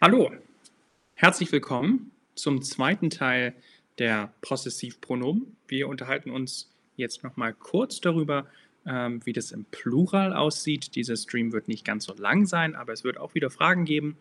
Hallo, herzlich willkommen zum zweiten Teil der Possessivpronomen. Wir unterhalten uns jetzt nochmal kurz darüber, ähm, wie das im Plural aussieht. Dieser Stream wird nicht ganz so lang sein, aber es wird auch wieder Fragen geben.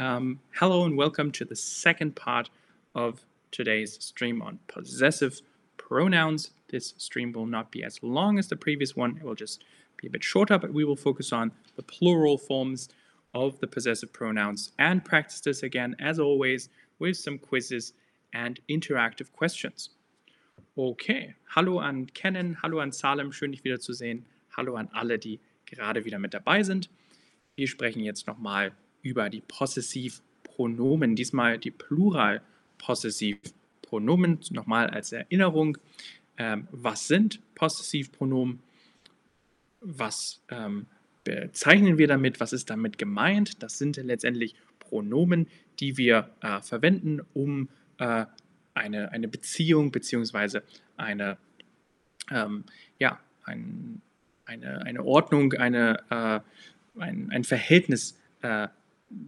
Um, hello and welcome to the second part of today's stream on possessive pronouns. This stream will not be as long as the previous one. It will just be a bit shorter, but we will focus on the plural forms of the possessive pronouns and practice this again, as always, with some quizzes and interactive questions. Okay, hallo an Kennen, hallo an Salem, schön dich wiederzusehen. Hallo an alle, die gerade wieder mit dabei sind. Wir sprechen jetzt nochmal über die Possessivpronomen, diesmal die Plural-Possessivpronomen. Nochmal als Erinnerung, ähm, was sind Possessivpronomen? Was ähm, bezeichnen wir damit? Was ist damit gemeint? Das sind letztendlich Pronomen, die wir äh, verwenden, um äh, eine, eine Beziehung bzw. eine, ähm, ja, ein, eine, eine Ordnung, eine, äh, ein, ein Verhältnis äh,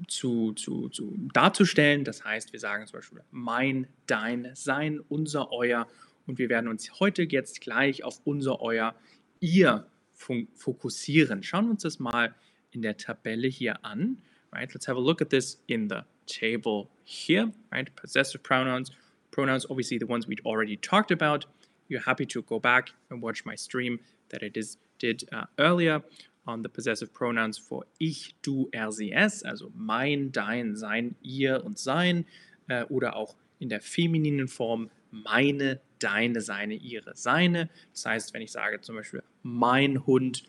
zu, zu, zu darzustellen. Das heißt, wir sagen zum Beispiel mein, dein, sein, unser, euer. Und wir werden uns heute jetzt gleich auf unser, euer, ihr fokussieren. Schauen wir uns das mal in der Tabelle hier an. Right? Let's have a look at this in the table here. Right? Possessive pronouns. Pronouns, obviously the ones we'd already talked about. You're happy to go back and watch my stream that I did, uh, earlier on the possessive pronouns for ich, du, er, sie, es, also mein, dein, sein, ihr und sein, äh, oder auch in der femininen Form meine, deine, seine, ihre, seine. Das heißt, wenn ich sage zum Beispiel mein Hund,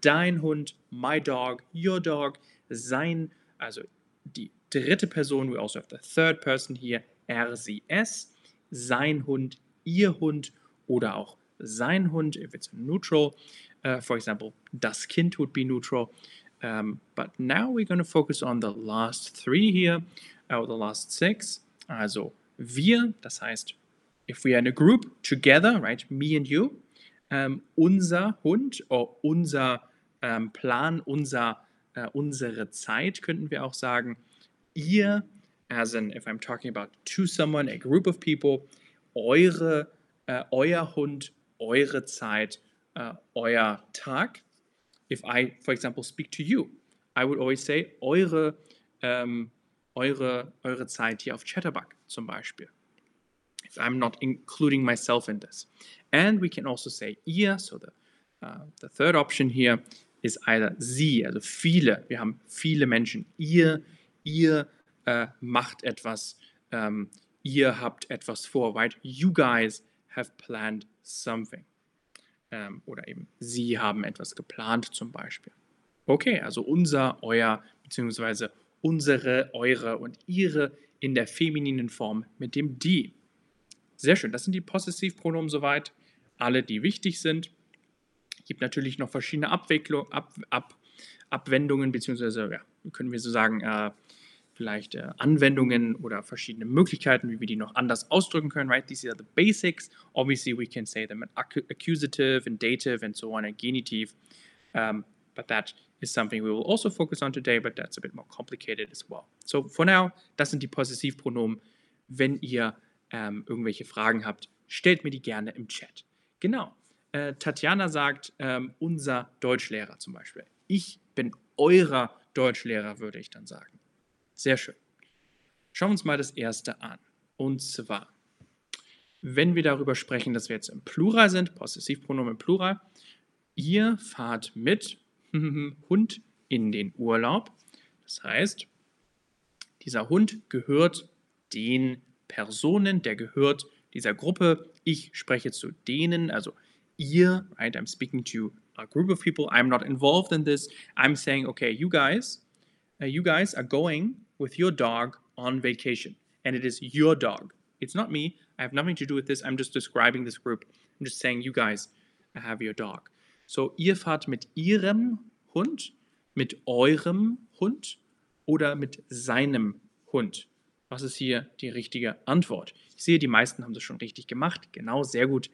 dein Hund, my dog, your dog, sein, also die dritte Person, we also have the third person here, er, sie, es, sein Hund, ihr Hund oder auch sein Hund, if it's neutral. Uh, for example, das Kind would be neutral. Um, but now we're going to focus on the last three here, or the last six. Also wir, das heißt if we are in a group together, right, me and you, ähm, unser Hund oder unser ähm, Plan, unser, äh, unsere Zeit, könnten wir auch sagen, ihr, as in if I'm talking about to someone, a group of people, eure, äh, euer Hund, eure Zeit, äh, euer Tag. If I, for example, speak to you, I would always say eure, ähm, eure, eure Zeit hier auf Chatterbug zum Beispiel. I'm not including myself in this. And we can also say ihr, so the, uh, the third option here is either sie, also viele. Wir haben viele Menschen. Ihr, ihr uh, macht etwas. Um, ihr habt etwas vor, right? You guys have planned something. Um, oder eben sie haben etwas geplant zum Beispiel. Okay, also unser, euer, beziehungsweise unsere, eure und ihre in der femininen Form mit dem die. Sehr schön, das sind die Possessivpronomen soweit, alle, die wichtig sind. Es gibt natürlich noch verschiedene Abwicklung, Ab, Ab, Abwendungen, beziehungsweise, ja, können wir so sagen, äh, vielleicht äh, Anwendungen oder verschiedene Möglichkeiten, wie wir die noch anders ausdrücken können, right? These are the basics. Obviously, we can say them in accusative and dative and so on, and genitive. Um, but that is something we will also focus on today, but that's a bit more complicated as well. So for now, das sind die Possessivpronomen. Wenn ihr ähm, irgendwelche Fragen habt, stellt mir die gerne im Chat. Genau. Äh, Tatjana sagt, ähm, unser Deutschlehrer zum Beispiel. Ich bin eurer Deutschlehrer, würde ich dann sagen. Sehr schön. Schauen wir uns mal das erste an. Und zwar, wenn wir darüber sprechen, dass wir jetzt im Plural sind, Possessivpronomen im Plural, ihr fahrt mit Hund in den Urlaub. Das heißt, dieser Hund gehört den Personen, der gehört dieser Gruppe. Ich spreche zu denen, also ihr, right? I'm speaking to a group of people. I'm not involved in this. I'm saying, okay, you guys, uh, you guys are going with your dog on vacation, and it is your dog. It's not me. I have nothing to do with this. I'm just describing this group. I'm just saying, you guys have your dog. So, ihr fahrt mit ihrem Hund, mit eurem Hund oder mit seinem Hund. Was ist hier die richtige Antwort? Ich sehe, die meisten haben das schon richtig gemacht. Genau, sehr gut.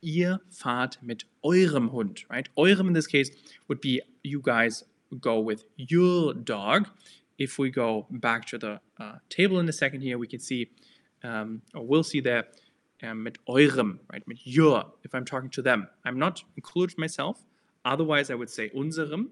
Ihr fahrt mit eurem Hund, right? Eurem in this case would be you guys go with your dog. if we go back to the uh, table in a second here, we can see, um, or we'll see there, um, mit eurem, right, mit your, if I'm talking to them. I'm not included myself. Otherwise, I would say unserem.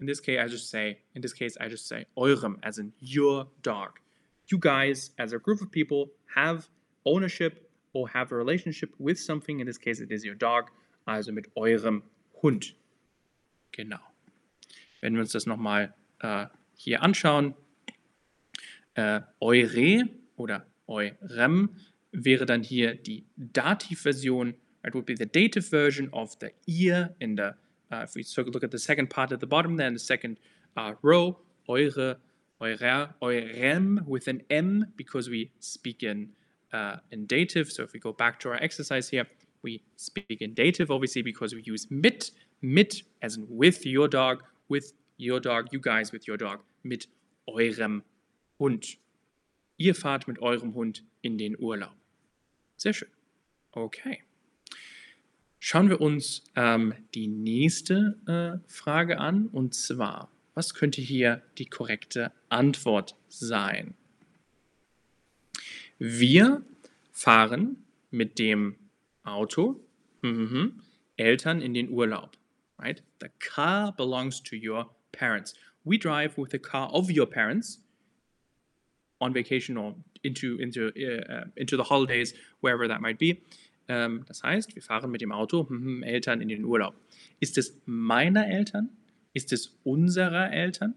In this case, I just say, in this case, I just say eurem, as in your dog. You guys, as a group of people, have ownership or have a relationship with something. In this case, it is your dog. Also mit eurem Hund. Genau. Wenn wir uns das nochmal äh, hier anschauen, äh, eure oder eurem wäre dann hier die Dativversion. It would be the dative version of the ihr in the, uh, if we look at the second part at the bottom there in the second uh, row, eure, eurem with an M because we speak in, uh, in dative. So if we go back to our exercise here, we speak in dative obviously because we use mit, mit as in with your dog, with your dog, you guys with your dog, mit eurem Hund. Ihr fahrt mit eurem Hund in den Urlaub. Sehr schön. Okay. Schauen wir uns ähm, die nächste äh, Frage an und zwar, was könnte hier die korrekte Antwort sein? Wir fahren mit dem Auto mhm, Eltern in den Urlaub. Right? The car belongs to your parents. We drive with the car of your parents on vacation or into, into, uh, into the holidays, wherever that might be. Ähm, das heißt, wir fahren mit dem Auto hm, Eltern in den Urlaub. Ist es meiner Eltern? Ist es unserer Eltern?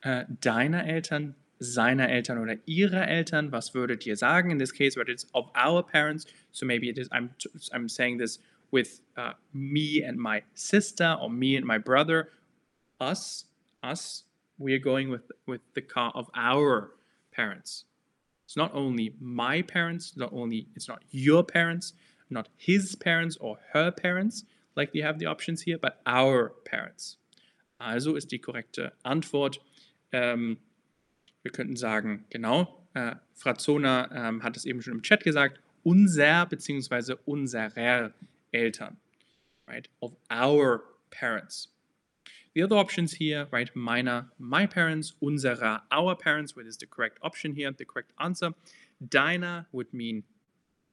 Äh, deiner Eltern? Seiner Eltern oder ihrer Eltern? Was würdet ihr sagen? In this case, it's of our parents. So maybe it is, I'm, I'm saying this with uh, me and my sister or me and my brother. Us, us, we are going with, with the car of our parents. It's not only my parents, not only it's not your parents, not his parents or her parents, like you have the options here, but our parents. Also ist die korrekte Antwort. Ähm, wir könnten sagen, genau, äh, Frazona ähm, hat es eben schon im Chat gesagt, unser bzw. unserer Eltern, right? Of our parents. The other options here, right, meiner, my parents, unserer, our parents, which is the correct option here, the correct answer. Deiner would mean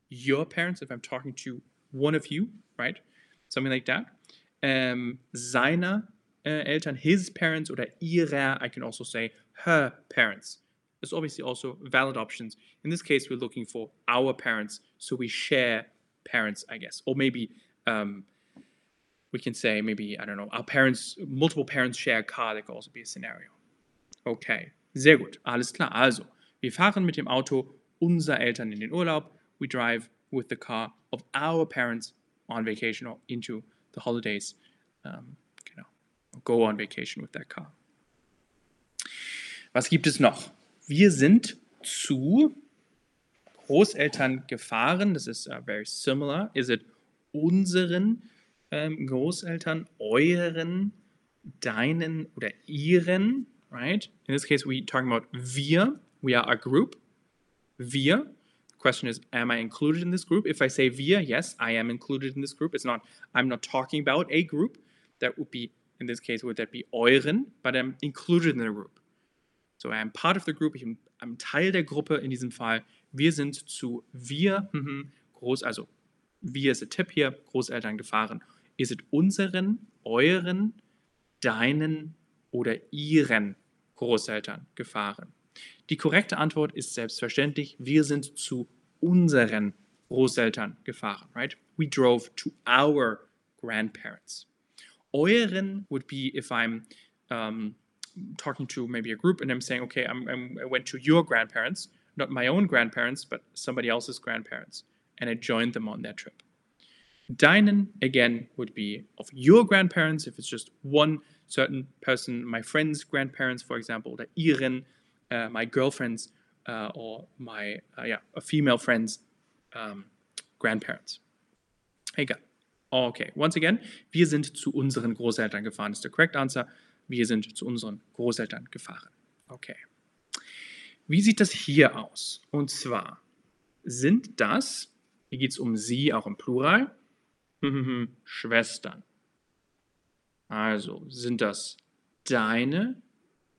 your parents, if I'm talking to one of you, right? Something like that. Um, seiner uh, Eltern, his parents, oder ihrer, I can also say her parents. There's obviously also valid options. In this case, we're looking for our parents, so we share parents, I guess. Or maybe um, we can say maybe, I don't know, our parents, multiple parents share a car, that could also be a scenario. Okay, sehr gut, alles klar. Also, wir fahren mit dem Auto unserer Eltern in den Urlaub. We drive with the car of our parents on vacation or into the holidays. Um. Go on vacation with that car. Was gibt es noch? Wir sind zu Großeltern gefahren. Das ist uh, very similar. Is it unseren ähm, Großeltern, euren, deinen oder ihren, right? In this case, we talking about wir. We are a group. Wir. The question is, am I included in this group? If I say wir, yes, I am included in this group. It's not, I'm not talking about a group. That would be, in this case, would that be euren, but I'm included in the group. So I am part of the group. Ich bin, Teil der Gruppe in diesem Fall. Wir sind zu wir, mhm, groß, also wir ist der Tipp hier, Großeltern gefahren. Ist es unseren, euren, deinen oder ihren Großeltern gefahren? Die korrekte Antwort ist selbstverständlich, wir sind zu unseren Großeltern gefahren, right? We drove to our grandparents. Euren would be if I'm um, talking to maybe a group and I'm saying, okay, I'm, I'm, I went to your grandparents, not my own grandparents, but somebody else's grandparents, and I joined them on their trip. Deinen, again, would be of your grandparents, if it's just one certain person, my friend's grandparents, for example, oder ihren, uh, my girlfriend's, uh, or my, uh, yeah, a female friend's um, grandparents. Egal. Okay, once again, wir sind zu unseren Großeltern gefahren, ist the correct answer. Wir sind zu unseren Großeltern gefahren. Okay. Wie sieht das hier aus? Und zwar sind das, hier geht es um sie auch im Plural, Schwestern. Also sind das deine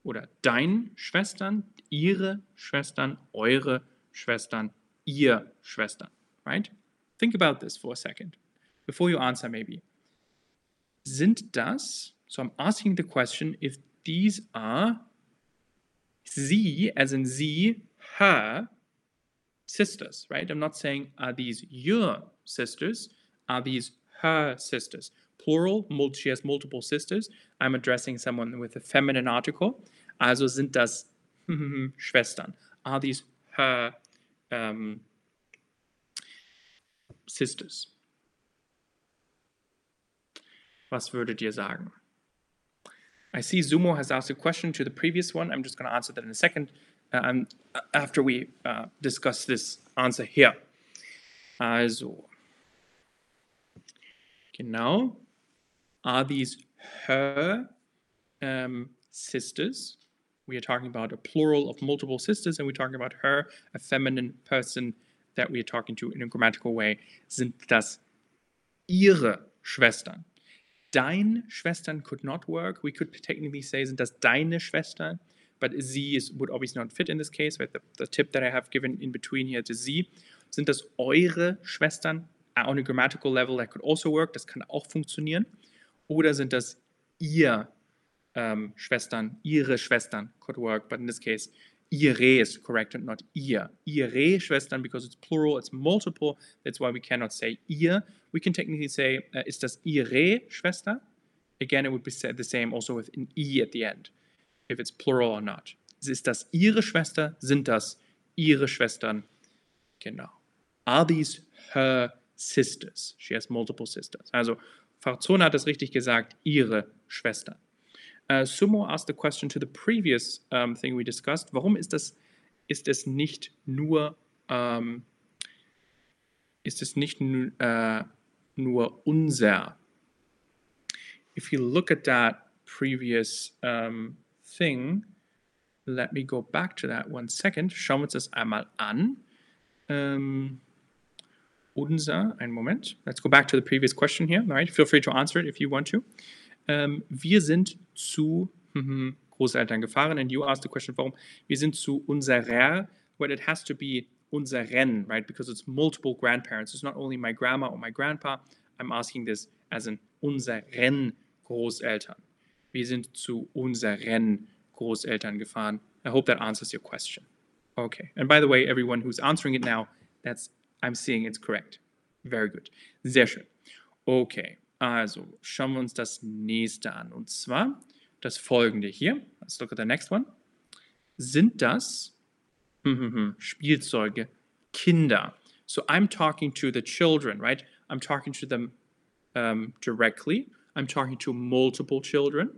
oder dein Schwestern, ihre Schwestern, eure Schwestern, ihr Schwestern, right? Think about this for a second before you answer maybe. Sind das, so I'm asking the question if these are sie, as in sie, her sisters, right? I'm not saying are these your sisters, are these her sisters? Plural, she has multiple sisters. I'm addressing someone with a feminine article. Also sind das Schwestern. Are these her um, sisters? Was würdet ihr sagen? I see Zumo has asked a question to the previous one. I'm just going to answer that in a second um, after we uh, discuss this answer here. Also, genau. Are these her um, sisters? We are talking about a plural of multiple sisters, and we're talking about her, a feminine person that we are talking to in a grammatical way. Sind das ihre Schwestern? Dein Schwestern could not work. We could technically say, sind das deine Schwestern? But sie is, would obviously not fit in this case. Right? The, the tip that I have given in between here to sie. Sind das eure Schwestern? On a grammatical level, that could also work. Das kann auch funktionieren. Oder sind das ihr um, Schwestern, ihre Schwestern could work, but in this case, ihre is correct and not ihr. Ihre Schwestern, because it's plural, it's multiple, that's why we cannot say ihr. We can technically say, uh, ist das ihre Schwester? Again, it would be said the same also with an i at the end, if it's plural or not. Ist das ihre Schwester? Sind das ihre Schwestern? Genau. Are these her sisters? She has multiple sisters. Also, Farzona hat es richtig gesagt, ihre Schwestern. Uh, Sumo asked the question to the previous um, thing we discussed. Warum ist das, ist es nicht nur, um, ist es nicht uh, nur unser? If you look at that previous um, thing, let me go back to that one second. Schauen wir uns das einmal an. Unser, einen Moment. Let's go back to the previous question here. All right, feel free to answer it if you want to. Ähm, wir sind zu hm, Großeltern gefahren. And you asked the question, warum? Wir sind zu unserer, well, it has to be unseren, right? Because it's multiple grandparents. It's not only my grandma or my grandpa. I'm asking this as in unseren Großeltern. Wir sind zu unseren Großeltern gefahren. I hope that answers your question. Okay. And by the way, everyone who's answering it now, that's I'm seeing it's correct. Very good. Sehr schön. Okay. Also schauen wir uns das nächste an. Und zwar das folgende hier. Let's look at the next one. Sind das Spielzeuge Kinder? So I'm talking to the children, right? I'm talking to them um, directly. I'm talking to multiple children.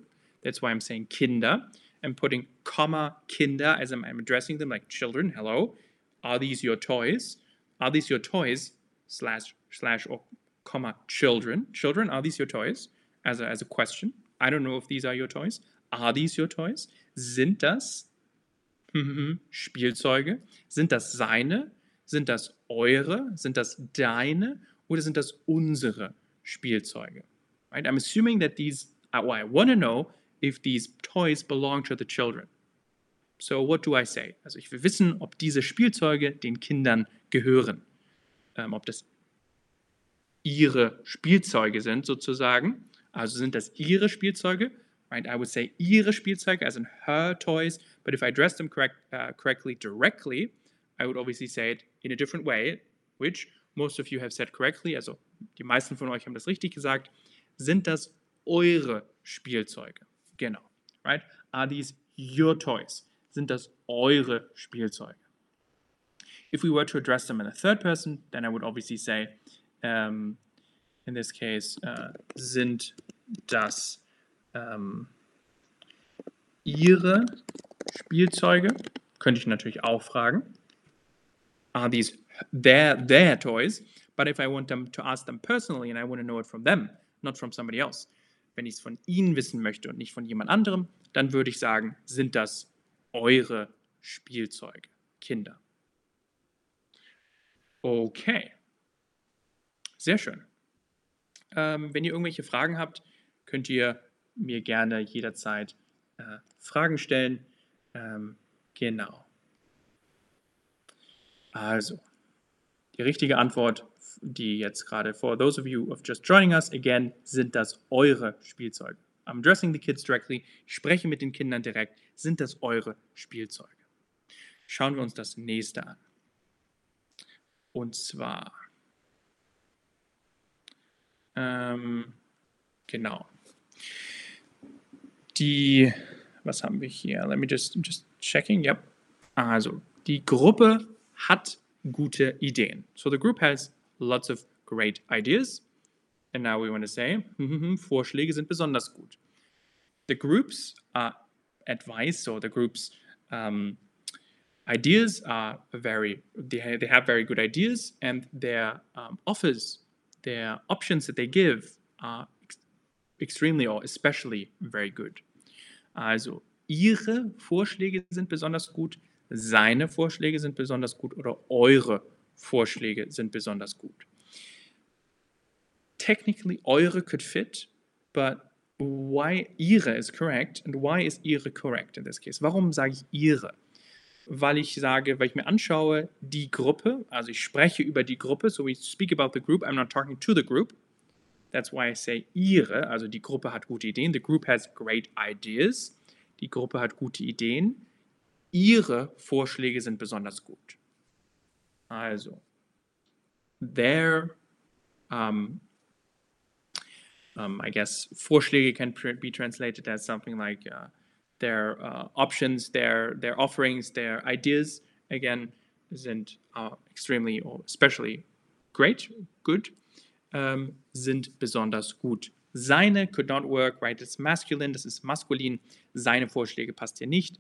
That's why I'm saying Kinder. I'm putting comma Kinder as I'm, I'm addressing them like children. Hello. Are these your toys? Are these your toys? Slash slash or comma, children. Children, are these your toys? As a, as a question. I don't know if these are your toys. Are these your toys? Sind das Spielzeuge? Sind das seine? Sind das eure? Sind das deine? Oder sind das unsere Spielzeuge? Right? I'm assuming that these, well, I want to know if these toys belong to the children. So what do I say? Also ich will wissen, ob diese Spielzeuge den Kindern gehören. Ähm, ob das ihre Spielzeuge sind, sozusagen. Also sind das ihre Spielzeuge, right? I would say ihre Spielzeuge, as in her toys. But if I address them correct, uh, correctly directly, I would obviously say it in a different way, which most of you have said correctly. Also die meisten von euch haben das richtig gesagt. Sind das eure Spielzeuge? Genau, right? Are these your toys? Sind das eure Spielzeuge? If we were to address them in a third person, then I would obviously say, ähm, in this case, äh, sind das ähm, ihre Spielzeuge? Könnte ich natürlich auch fragen. Are these their, their toys? But if I want them to ask them personally and I want to know it from them, not from somebody else, wenn ich es von ihnen wissen möchte und nicht von jemand anderem, dann würde ich sagen, sind das eure Spielzeuge, Kinder. Okay. Sehr schön. Ähm, wenn ihr irgendwelche Fragen habt, könnt ihr mir gerne jederzeit äh, Fragen stellen. Ähm, genau. Also, die richtige Antwort, die jetzt gerade, for those of you of just joining us, again, sind das eure Spielzeuge. I'm addressing the kids directly. Ich spreche mit den Kindern direkt. Sind das eure Spielzeuge? Schauen wir uns das nächste an. Und zwar, ähm, genau, die, was haben wir hier? Let me just, just checking. Yep. Also, die Gruppe hat gute Ideen. So the group has lots of great ideas. And now we want to say, Vorschläge sind besonders gut. The groups are advice, so the groups um, ideas are very they have very good ideas and their um, offers their options that they give are ex extremely or especially very good. Also ihre vorschläge sind besonders gut seine vorschläge sind besonders gut oder eure vorschläge sind besonders gut. Technically eure could fit but why ihre is correct and why is ihre correct in this case? Warum sage ich ihre weil ich sage, weil ich mir anschaue, die Gruppe, also ich spreche über die Gruppe, so we speak about the group, I'm not talking to the group. That's why I say ihre, also die Gruppe hat gute Ideen. The group has great ideas. Die Gruppe hat gute Ideen. Ihre Vorschläge sind besonders gut. Also, their, um, um, I guess, Vorschläge can be translated as something like uh, their uh, options, their their offerings, their ideas again sind uh, extremely or especially great, good, um, sind besonders gut. Seine could not work, right? It's masculine, das ist maskulin. Seine Vorschläge passt hier nicht.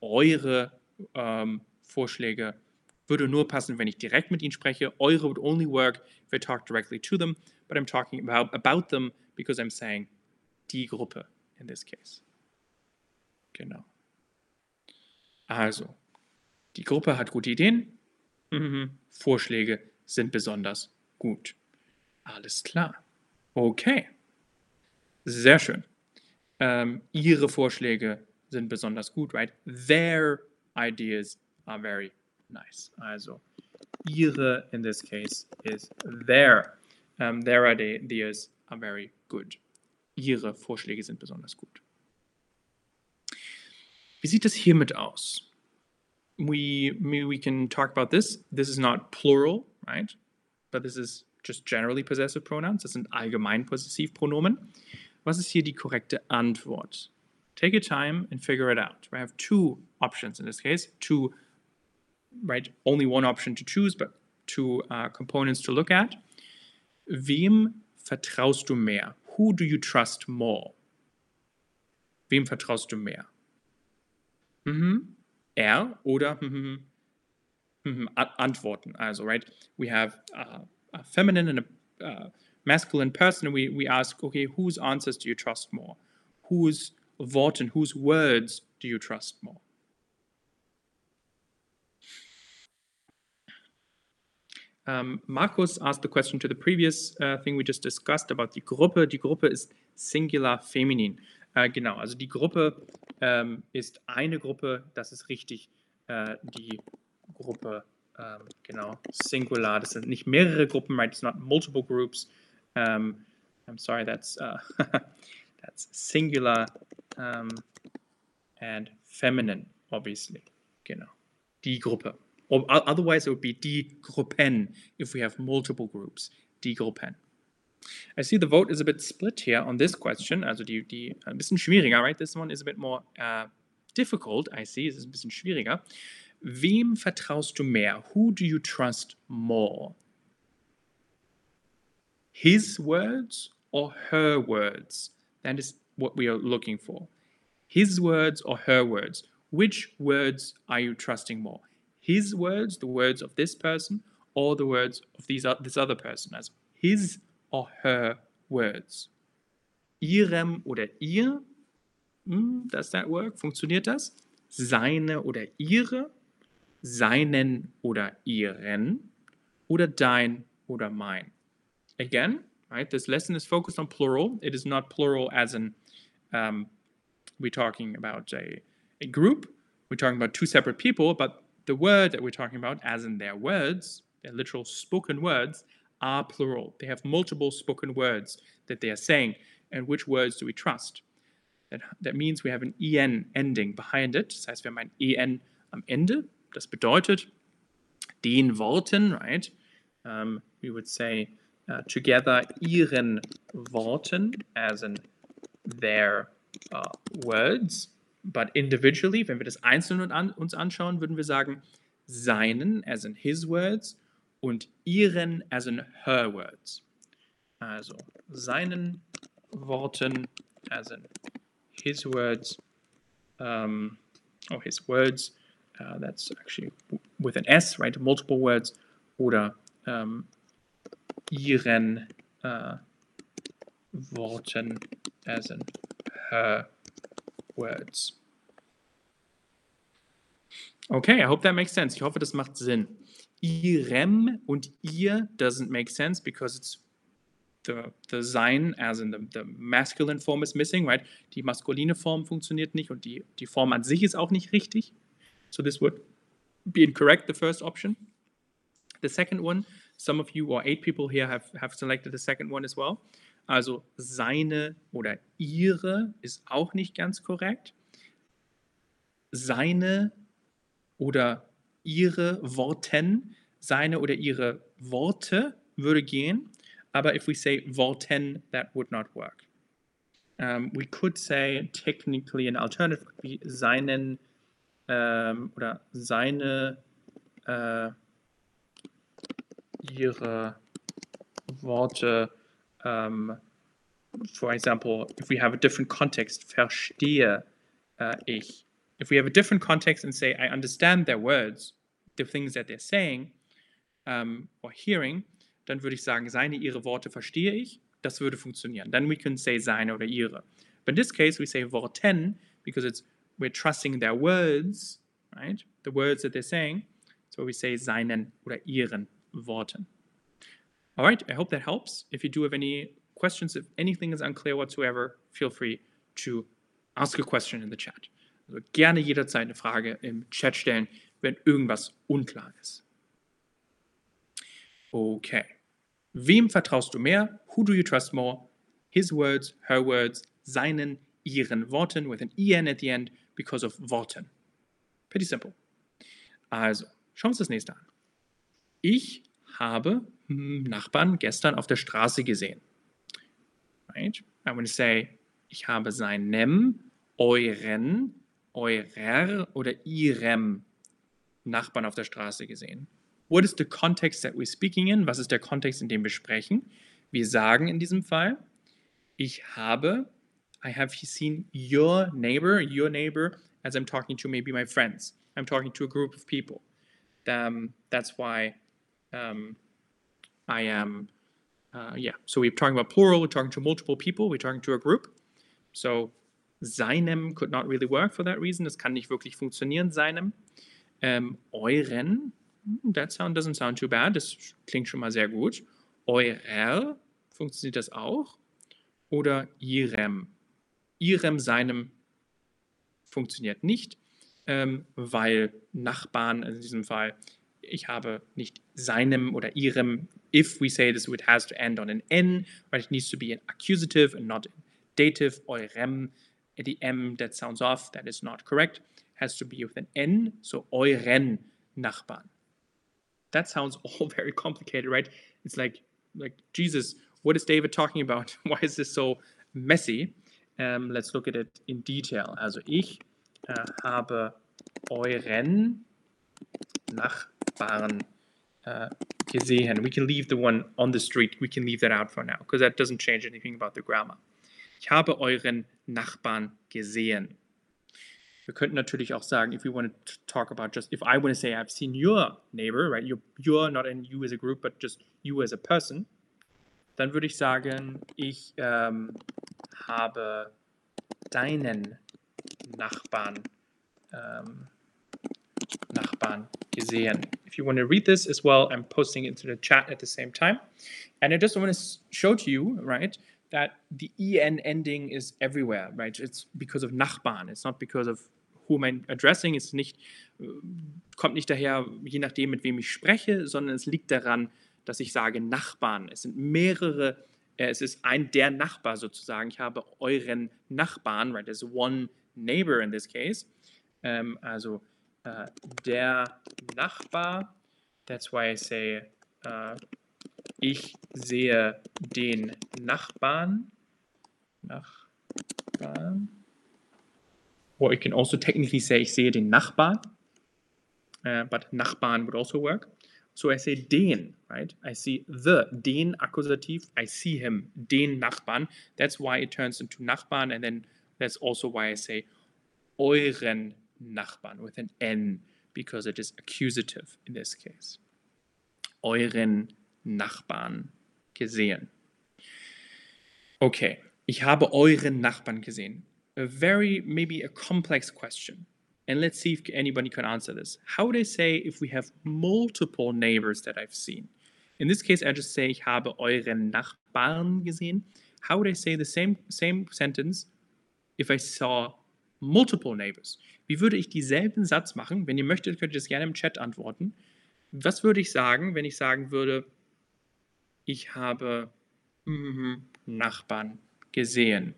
Eure um, Vorschläge würde nur passen, wenn ich direkt mit ihnen spreche. Eure would only work if I talk directly to them, but I'm talking about, about them because I'm saying die Gruppe in this case. Genau. Also, die Gruppe hat gute Ideen. Mhm. Vorschläge sind besonders gut. Alles klar. Okay. Sehr schön. Ähm, ihre Vorschläge sind besonders gut, right? Their ideas are very nice. Also, ihre in this case is their. Um, their ideas are very good. Ihre Vorschläge sind besonders gut. Wie sieht es hiermit aus? We, we can talk about this. This is not plural, right? But this is just generally possessive pronouns. Das sind Allgemeinpossessivpronomen. Was ist hier die korrekte Antwort? Take your time and figure it out. We have two options in this case, two, right? Only one option to choose, but two uh, components to look at. Wem vertraust du mehr? Who do you trust more? Wem vertraust du mehr? Mhm. Er oder mhm, mhm, antworten. Also, right? We have uh, a feminine and a uh, masculine person, we, we ask, okay, whose answers do you trust more? Whose Worten, whose words do you trust more? Um, Markus asked the question to the previous uh, thing we just discussed about die Gruppe. Die Gruppe ist Singular Feminin. Äh, genau, also die Gruppe ähm, ist eine Gruppe, das ist richtig, äh, die Gruppe, ähm, genau, Singular, das sind nicht mehrere Gruppen, right, it's not multiple groups. Um, ähm, I'm sorry, that's, uh, that's singular um, and feminine, obviously, genau, die Gruppe. Otherwise, it would be die Gruppen if we have multiple groups, die Gruppen. I see the vote is a bit split here on this question. Also die, die ein bisschen schwieriger, right? This one is a bit more uh, difficult, I see. Es ist ein bisschen schwieriger. Wem vertraust du mehr? Who do you trust more? His words or her words? That is what we are looking for. His words or her words? Which words are you trusting more? His words, the words of this person, or the words of these, this other person? As his or her words. Ihrem oder ihr, hm, does that work? Funktioniert das? Seine oder ihre, seinen oder ihren oder dein oder mein. Again, right? This lesson is focused on plural. It is not plural as in um, we're talking about a, a group, we're talking about two separate people, but the word that we're talking about, as in their words, their literal spoken words, are plural. They have multiple spoken words that they are saying. And which words do we trust? That, that means we have an en ending behind it. Das heißt, wir haben ein en am Ende. Das bedeutet, den Worten, right? Um, we would say uh, together ihren Worten, as in their uh, words, but individually, wenn wir das einzeln uns anschauen, würden wir sagen seinen, as in his words, und ihren, as in her words. Also seinen Worten, as in his words, um, or his words, uh, that's actually with an S, right? Multiple words, oder um, ihren uh, Worten, as in her words. Okay, I hope that makes sense. Ich hoffe, das macht Sinn. Ihrem und ihr doesn't make sense because it's the, the sein, as in the, the masculine form is missing, right? Die maskuline Form funktioniert nicht und die, die Form an sich ist auch nicht richtig. So this would be incorrect, the first option. The second one, some of you or eight people here have, have selected the second one as well. Also seine oder ihre ist auch nicht ganz korrekt. Seine oder ihre Worten, seine oder ihre Worte würde gehen. Aber if we say Worten, that would not work. Um, we could say technically an alternative could be seinen um, oder seine uh, ihre Worte um, for example, if we have a different context, verstehe uh, ich. If we have a different context and say, I understand their words, the things that they're saying um, or hearing, dann würde ich sagen, seine, ihre Worte verstehe ich. Das würde funktionieren. Then we can say seine oder ihre. But in this case, we say Worten because it's we're trusting their words, right? The words that they're saying. So we say seinen oder ihren Worten. All right, I hope that helps. If you do have any questions, if anything is unclear whatsoever, feel free to ask a question in the chat. Also gerne jederzeit eine Frage im Chat stellen, wenn irgendwas unklar ist. Okay. Wem vertraust du mehr? Who do you trust more? His words, her words, seinen, ihren Worten with an en at the end because of Worten. Pretty simple. Also, schauen wir uns das nächste an. Ich habe Nachbarn gestern auf der Straße gesehen. Right? I'm going to say, ich habe seinem, euren, eurer oder ihrem Nachbarn auf der Straße gesehen. What is the context that we're speaking in? Was ist der Kontext, in dem wir sprechen? Wir sagen in diesem Fall, ich habe, I have seen your neighbor, your neighbor, as I'm talking to maybe my friends. I'm talking to a group of people. Um, that's why um, I am, uh, yeah. So we're talking about plural, we're talking to multiple people, we're talking to a group. So seinem could not really work for that reason. Es kann nicht wirklich funktionieren, seinem. Um, euren, that sound doesn't sound too bad. Das klingt schon mal sehr gut. Eurer, funktioniert das auch? Oder ihrem? Ihrem, seinem funktioniert nicht, ähm, weil Nachbarn in diesem Fall, ich habe nicht seinem oder ihrem. If we say this, it has to end on an N, right? It needs to be an accusative and not dative. Eurem, the M that sounds off, that is not correct. Has to be with an N, so euren Nachbarn. That sounds all very complicated, right? It's like, like Jesus, what is David talking about? Why is this so messy? Um, let's look at it in detail. Also ich äh, habe euren Nachbarn äh, gesehen. We can leave the one on the street. We can leave that out for now because that doesn't change anything about the grammar. Ich habe euren Nachbarn gesehen. Wir könnten natürlich auch sagen, if we want to talk about just, if I want to say I've seen your neighbor, right, you're, you're not in you as a group, but just you as a person, dann würde ich sagen, ich ähm, habe deinen Nachbarn, ähm, Nachbarn gesehen. If you want to read this as well, I'm posting it into the chat at the same time. And I just want to show to you, right, that the en ending is everywhere, right? It's because of Nachbarn. It's not because of who I'm addressing. Es nicht, äh, kommt nicht daher, je nachdem, mit wem ich spreche, sondern es liegt daran, dass ich sage Nachbarn. Es sind mehrere, äh, es ist ein der Nachbar sozusagen. Ich habe euren Nachbarn, right? There's one neighbor in this case. Ähm, also äh, der Nachbar. That's why I say, äh, ich sehe den Nachbarn. Nachbarn. Or you can also technically say, ich sehe den Nachbarn. Uh, but Nachbarn would also work. So I say den, right? I see the, den Akkusativ, I see him, den Nachbarn. That's why it turns into Nachbarn, and then that's also why I say euren Nachbarn with an N, because it is accusative in this case. Euren Nachbarn gesehen. Okay, ich habe euren Nachbarn gesehen. A very, maybe a complex question. And let's see if anybody can answer this. How would I say if we have multiple neighbors that I've seen? In this case, I just say, ich habe euren Nachbarn gesehen. How would I say the same, same sentence if I saw multiple neighbors? Wie würde ich dieselben Satz machen? Wenn ihr möchtet, könnt ihr das gerne im Chat antworten. Was würde ich sagen, wenn ich sagen würde, ich habe mm, Nachbarn gesehen?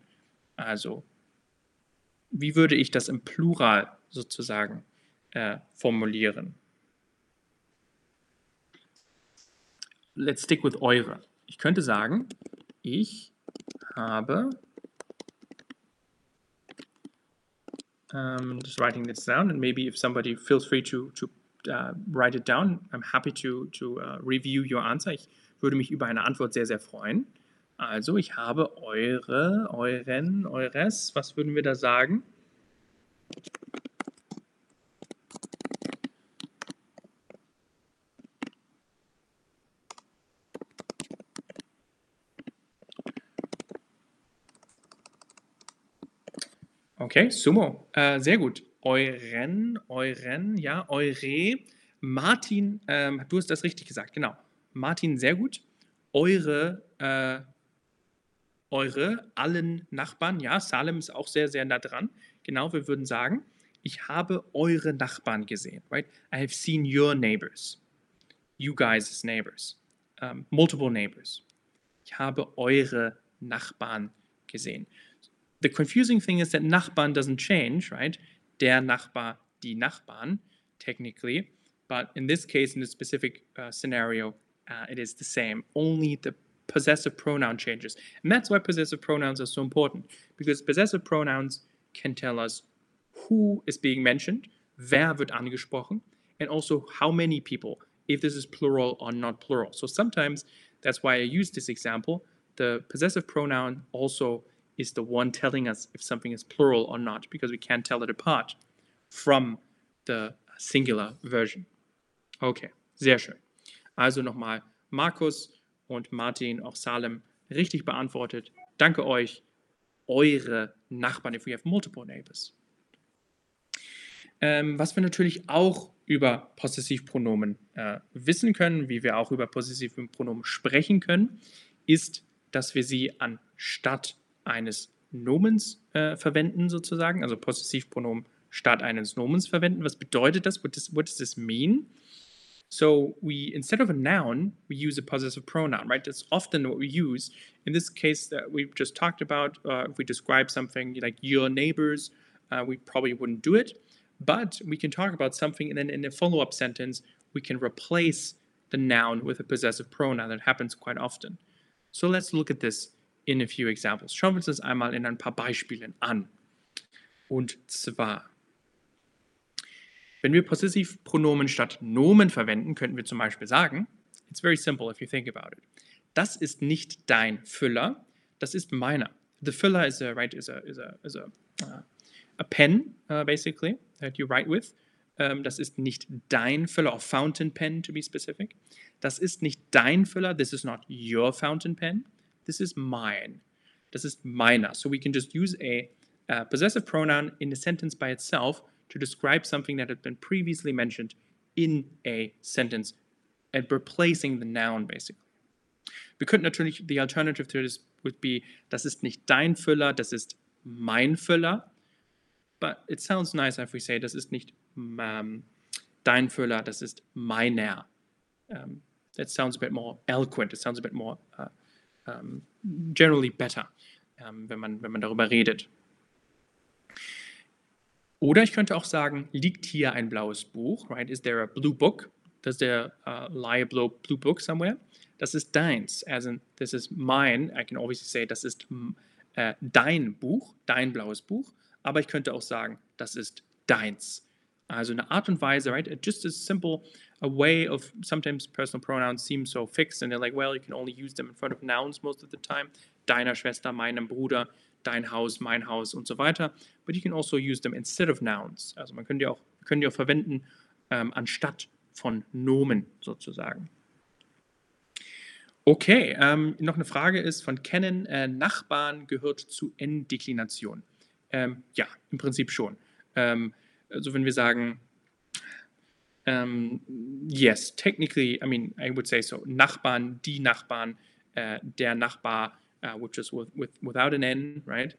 Also, wie würde ich das im Plural sozusagen äh, formulieren? Let's stick with eure. Ich könnte sagen, ich habe um, just writing this down, and maybe if somebody feels free to to uh, write it down, I'm happy to to uh, review your answer. Ich würde mich über eine Antwort sehr sehr freuen. Also ich habe eure, euren, eures. Was würden wir da sagen? Okay, Sumo. Äh, sehr gut. Euren, euren, ja, eure. Martin, ähm, du hast das richtig gesagt, genau. Martin, sehr gut. Eure, äh, eure, allen Nachbarn, ja, Salem ist auch sehr, sehr nah dran. Genau, wir würden sagen, ich habe eure Nachbarn gesehen, right? I have seen your neighbors. You guys neighbors. Um, multiple neighbors. Ich habe eure Nachbarn gesehen. The confusing thing is that Nachbarn doesn't change, right? Der Nachbar, die Nachbarn, technically. But in this case, in this specific uh, scenario, uh, it is the same. Only the possessive pronoun changes. And that's why possessive pronouns are so important, because possessive pronouns can tell us who is being mentioned, wer wird angesprochen, and also how many people, if this is plural or not plural. So sometimes, that's why I use this example, the possessive pronoun also is the one telling us if something is plural or not, because we can't tell it apart from the singular version. Okay, sehr schön. Also nochmal Markus und Martin, auch Salem, richtig beantwortet. Danke euch. Eure Nachbarn, if we have multiple neighbors. Ähm, was wir natürlich auch über Possessivpronomen äh, wissen können, wie wir auch über Possessivpronomen sprechen können, ist, dass wir sie anstatt eines Nomens äh, verwenden, sozusagen, also Possessivpronomen statt eines Nomens verwenden. Was bedeutet das? What does, what does this mean? So we, instead of a noun, we use a possessive pronoun, right? That's often what we use. In this case that we've just talked about, uh, if we describe something like your neighbors, uh, we probably wouldn't do it. But we can talk about something, and then in a follow-up sentence, we can replace the noun with a possessive pronoun. That happens quite often. So let's look at this in a few examples. Schauen wir uns einmal in ein paar Beispielen an. Und zwar, wenn wir Possessivpronomen statt Nomen verwenden, könnten wir zum Beispiel sagen, it's very simple if you think about it. Das ist nicht dein Füller, das ist meiner. The filler is a, right, is a, is a, is a, uh, a pen, uh, basically, that you write with. Um, das ist nicht dein Füller, or fountain pen to be specific. Das ist nicht dein Füller, this is not your fountain pen. This is mine. Das ist meiner. So we can just use a uh, possessive pronoun in a sentence by itself to describe something that had been previously mentioned in a sentence and replacing the noun basically. Wir könnten natürlich, the alternative to this would be, das ist nicht dein Füller, das ist mein Füller. But it sounds nice if we say, das ist nicht um, dein Füller, das ist meiner. Um, that sounds a bit more eloquent, it sounds a bit more uh, um, generally better, wenn, man, wenn man darüber redet. Oder ich könnte auch sagen, liegt hier ein blaues Buch, right? Is there a blue book? Does there uh, lie a blue, book somewhere? Das ist deins, as in, this is mine. I can obviously say, das ist äh, dein Buch, dein blaues Buch. Aber ich könnte auch sagen, das ist deins. Also eine Art und Weise, right? Just as simple a way of sometimes personal pronouns seem so fixed and they're like, well, you can only use them in front of nouns most of the time. Deiner Schwester, meinem Bruder, dein Haus, mein Haus und so weiter. But you can also use them instead of nouns. Also man könnte die auch, können die auch verwenden ähm, anstatt von Nomen sozusagen. Okay, ähm, noch eine Frage ist von Kennen, äh, Nachbarn gehört zu N-Deklination. Ähm, ja, im Prinzip schon. Ähm, also wenn wir sagen, um, yes, technically, I mean, I would say so. Nachbarn, die Nachbarn, uh, der Nachbar, uh, which is with, with, without an N, right?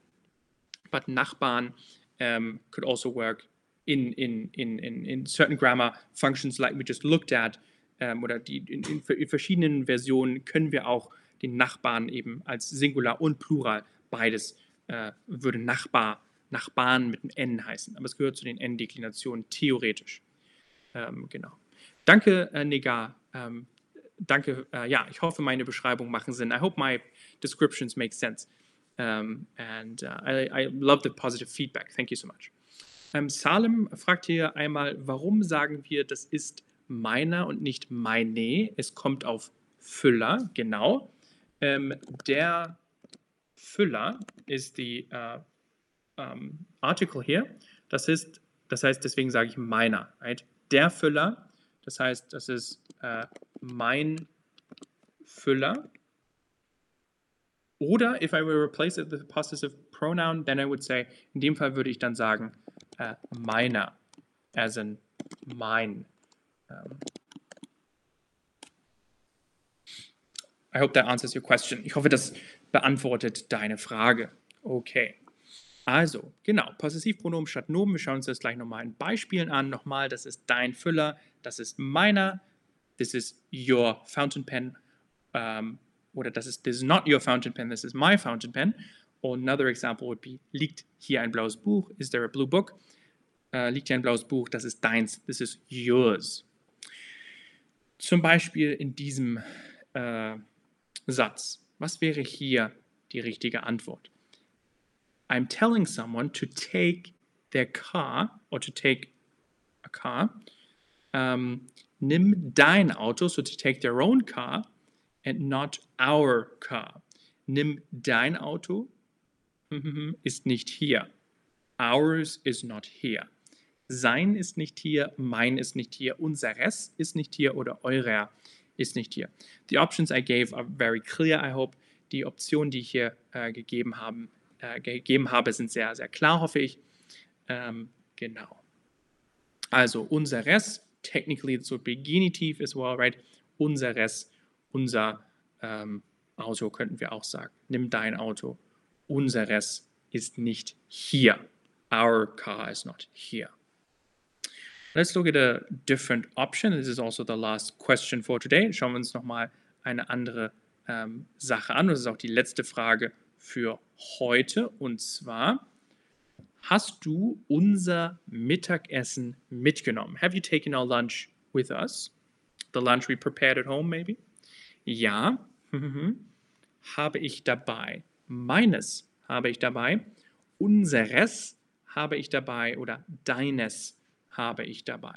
But Nachbarn um, could also work in, in, in, in, in certain grammar functions like we just looked at. Um, oder die, in, in, in, verschiedenen Versionen können wir auch den Nachbarn eben als Singular und Plural beides uh, würde Nachbar, Nachbarn mit einem N heißen. Aber es gehört zu den N-Deklinationen theoretisch. Ähm, genau. Danke, äh, Negar. Ähm, danke. Äh, ja, ich hoffe, meine Beschreibungen machen Sinn. I hope my descriptions make sense. Um, and uh, I, I, love the positive feedback. Thank you so much. Ähm, Salem fragt hier einmal, warum sagen wir, das ist meiner und nicht meine? Es kommt auf Füller, genau. Ähm, der Füller ist die uh, um, Article hier. Das ist, das heißt, deswegen sage ich meiner. Right? der Füller. Das heißt, das ist äh, mein Füller. Oder if I will replace it with a possessive pronoun, then I would say, in dem Fall würde ich dann sagen, äh, meiner, as in mein. Um, I hope that answers your question. Ich hoffe, das beantwortet deine Frage. Okay. Also, genau, Possessivpronomen statt Nomen. Wir schauen uns das gleich nochmal in Beispielen an. Nochmal, das ist dein Füller, das ist meiner, this is your fountain pen, um, oder das ist this is not your fountain pen, this is my fountain pen. another example would be, liegt hier ein blaues Buch? Is there a blue book? Uh, liegt hier ein blaues Buch? Das ist deins, this is yours. Zum Beispiel in diesem äh, Satz. Was wäre hier die richtige Antwort? I'm telling someone to take their car or to take a car. Um, nimm dein Auto, so to take their own car and not our car. Nimm dein Auto ist nicht hier. Ours is not here. Sein ist nicht hier, mein ist nicht hier, unseres ist nicht hier oder eurer ist nicht hier. The options I gave are very clear, I hope. Die Optionen, die ich hier äh, gegeben habe, äh, gegeben habe, sind sehr, sehr klar, hoffe ich. Ähm, genau. Also unseres, technically this would be genitive as well, right? Unseres, unser ähm, Auto könnten wir auch sagen. Nimm dein Auto. Unseres ist nicht hier. Our car is not here. Let's look at a different option. This is also the last question for today. Schauen wir uns nochmal eine andere ähm, Sache an. Das ist auch die letzte Frage für heute. Und zwar, hast du unser Mittagessen mitgenommen? Have you taken our lunch with us? The lunch we prepared at home, maybe? Ja, habe ich dabei. Meines habe ich dabei. Unseres habe ich dabei oder deines habe ich dabei.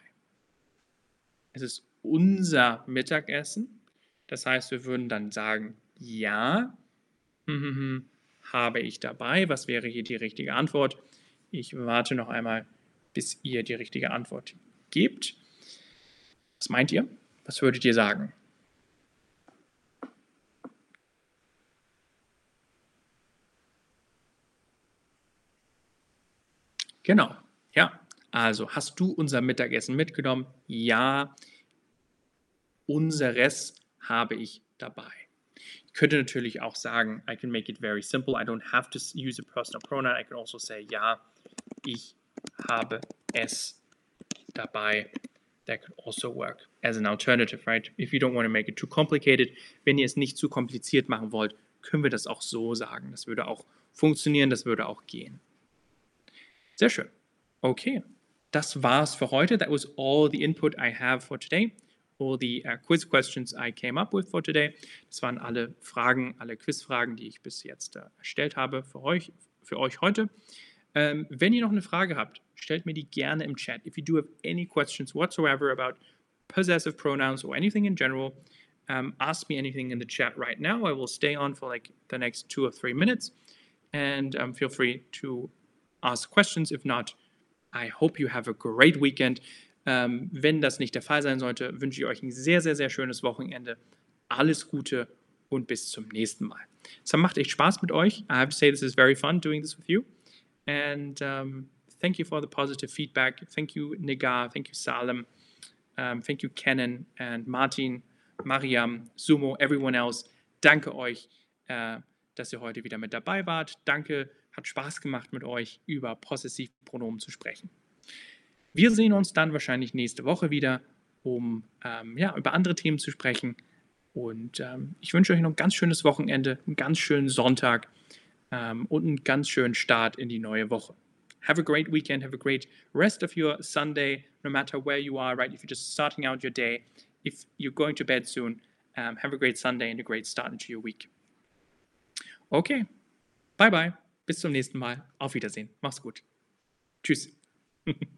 Es ist unser Mittagessen. Das heißt, wir würden dann sagen, ja, habe ich dabei? Was wäre hier die richtige Antwort? Ich warte noch einmal, bis ihr die richtige Antwort gebt. Was meint ihr? Was würdet ihr sagen? Genau, ja. Also, hast du unser Mittagessen mitgenommen? Ja. Unseres habe ich dabei könnte natürlich auch sagen, I can make it very simple. I don't have to use a personal pronoun. I can also say, ja, ich habe es dabei. That could also work as an alternative, right? If you don't want to make it too complicated, wenn ihr es nicht zu kompliziert machen wollt, können wir das auch so sagen. Das würde auch funktionieren, das würde auch gehen. Sehr schön. Okay, das war's für heute. That was all the input I have for today. All the uh, quiz questions I came up with for today. Das waren alle Fragen, alle Quizfragen, die ich bis jetzt uh, erstellt habe für euch, für euch heute. Ähm, wenn ihr noch eine Frage habt, stellt mir die gerne im Chat. If you do have any questions whatsoever about possessive pronouns or anything in general, um, ask me anything in the chat right now. I will stay on for like the next two or three minutes and um, feel free to ask questions. If not, I hope you have a great weekend. Ähm, wenn das nicht der Fall sein sollte, wünsche ich euch ein sehr, sehr, sehr schönes Wochenende. Alles Gute und bis zum nächsten Mal. Es macht echt Spaß mit euch. I have to say this is very fun doing this with you. And um, thank you for the positive feedback. Thank you, Nigar. Thank you, Salem. Um, thank you, Kenan and Martin, Mariam, Sumo, everyone else. Danke euch, äh, dass ihr heute wieder mit dabei wart. Danke, hat Spaß gemacht mit euch über Possessivpronomen zu sprechen. Wir sehen uns dann wahrscheinlich nächste Woche wieder, um ähm, ja, über andere Themen zu sprechen. Und ähm, ich wünsche euch noch ein ganz schönes Wochenende, einen ganz schönen Sonntag ähm, und einen ganz schönen Start in die neue Woche. Have a great weekend. Have a great rest of your Sunday, no matter where you are, right? If you're just starting out your day, if you're going to bed soon, have a great Sunday and a great start into your week. Okay, bye bye. Bis zum nächsten Mal. Auf Wiedersehen. Mach's gut. Tschüss.